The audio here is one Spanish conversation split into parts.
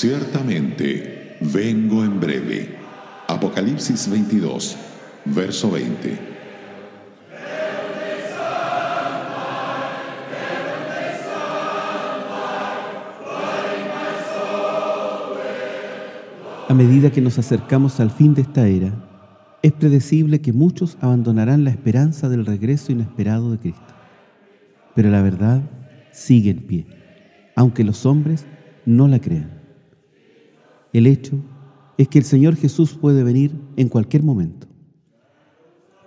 Ciertamente, vengo en breve. Apocalipsis 22, verso 20. A medida que nos acercamos al fin de esta era, es predecible que muchos abandonarán la esperanza del regreso inesperado de Cristo. Pero la verdad sigue en pie, aunque los hombres no la crean. El hecho es que el Señor Jesús puede venir en cualquier momento.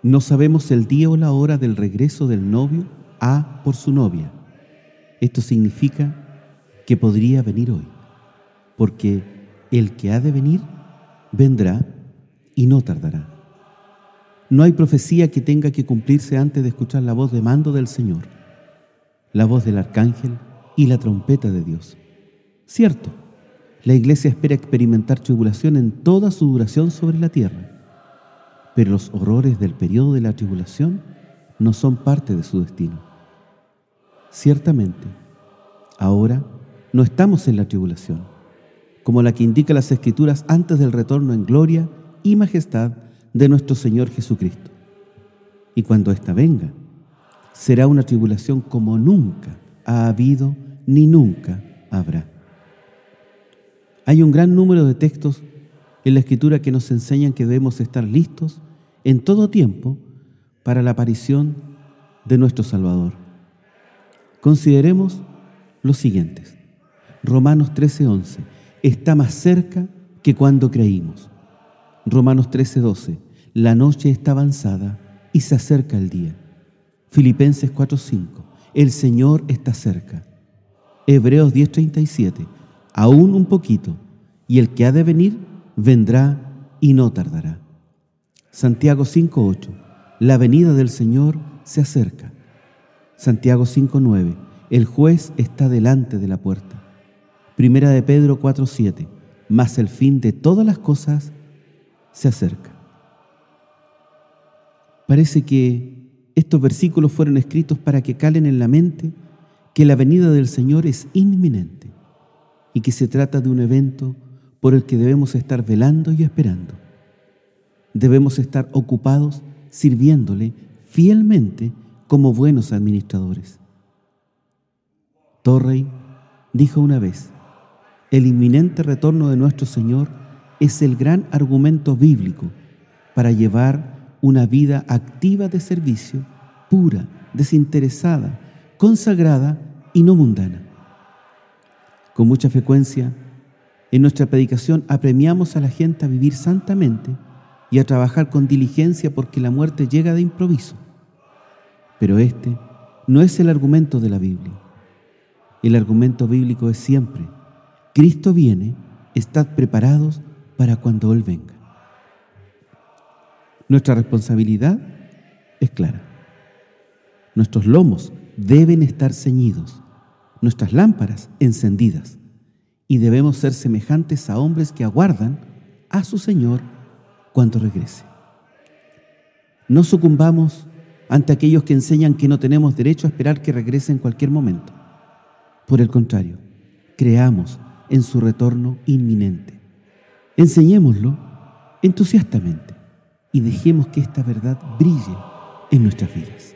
No sabemos el día o la hora del regreso del novio a por su novia. Esto significa que podría venir hoy, porque el que ha de venir vendrá y no tardará. No hay profecía que tenga que cumplirse antes de escuchar la voz de mando del Señor, la voz del arcángel y la trompeta de Dios. Cierto, la iglesia espera experimentar tribulación en toda su duración sobre la tierra, pero los horrores del periodo de la tribulación no son parte de su destino. Ciertamente, ahora no estamos en la tribulación, como la que indica las Escrituras antes del retorno en gloria y majestad de nuestro Señor Jesucristo. Y cuando ésta venga, será una tribulación como nunca ha habido ni nunca habrá. Hay un gran número de textos en la Escritura que nos enseñan que debemos estar listos en todo tiempo para la aparición de nuestro Salvador. Consideremos los siguientes. Romanos 13:11 está más cerca que cuando creímos. Romanos 13:12. La noche está avanzada y se acerca el día. Filipenses 4:5. El Señor está cerca. Hebreos 10:37. Aún un poquito, y el que ha de venir vendrá y no tardará. Santiago 5:8. La venida del Señor se acerca. Santiago 5:9. El juez está delante de la puerta. Primera de Pedro 4:7, mas el fin de todas las cosas se acerca. Parece que estos versículos fueron escritos para que calen en la mente que la venida del Señor es inminente y que se trata de un evento por el que debemos estar velando y esperando. Debemos estar ocupados sirviéndole fielmente como buenos administradores. Torrey dijo una vez, el inminente retorno de nuestro Señor es el gran argumento bíblico para llevar una vida activa de servicio, pura, desinteresada, consagrada y no mundana. Con mucha frecuencia, en nuestra predicación apremiamos a la gente a vivir santamente y a trabajar con diligencia porque la muerte llega de improviso. Pero este no es el argumento de la Biblia. El argumento bíblico es siempre Cristo viene, estad preparados para cuando Él venga. Nuestra responsabilidad es clara. Nuestros lomos deben estar ceñidos, nuestras lámparas encendidas, y debemos ser semejantes a hombres que aguardan a su Señor cuando regrese. No sucumbamos ante aquellos que enseñan que no tenemos derecho a esperar que regrese en cualquier momento. Por el contrario, creamos en su retorno inminente. Enseñémoslo entusiastamente y dejemos que esta verdad brille en nuestras vidas.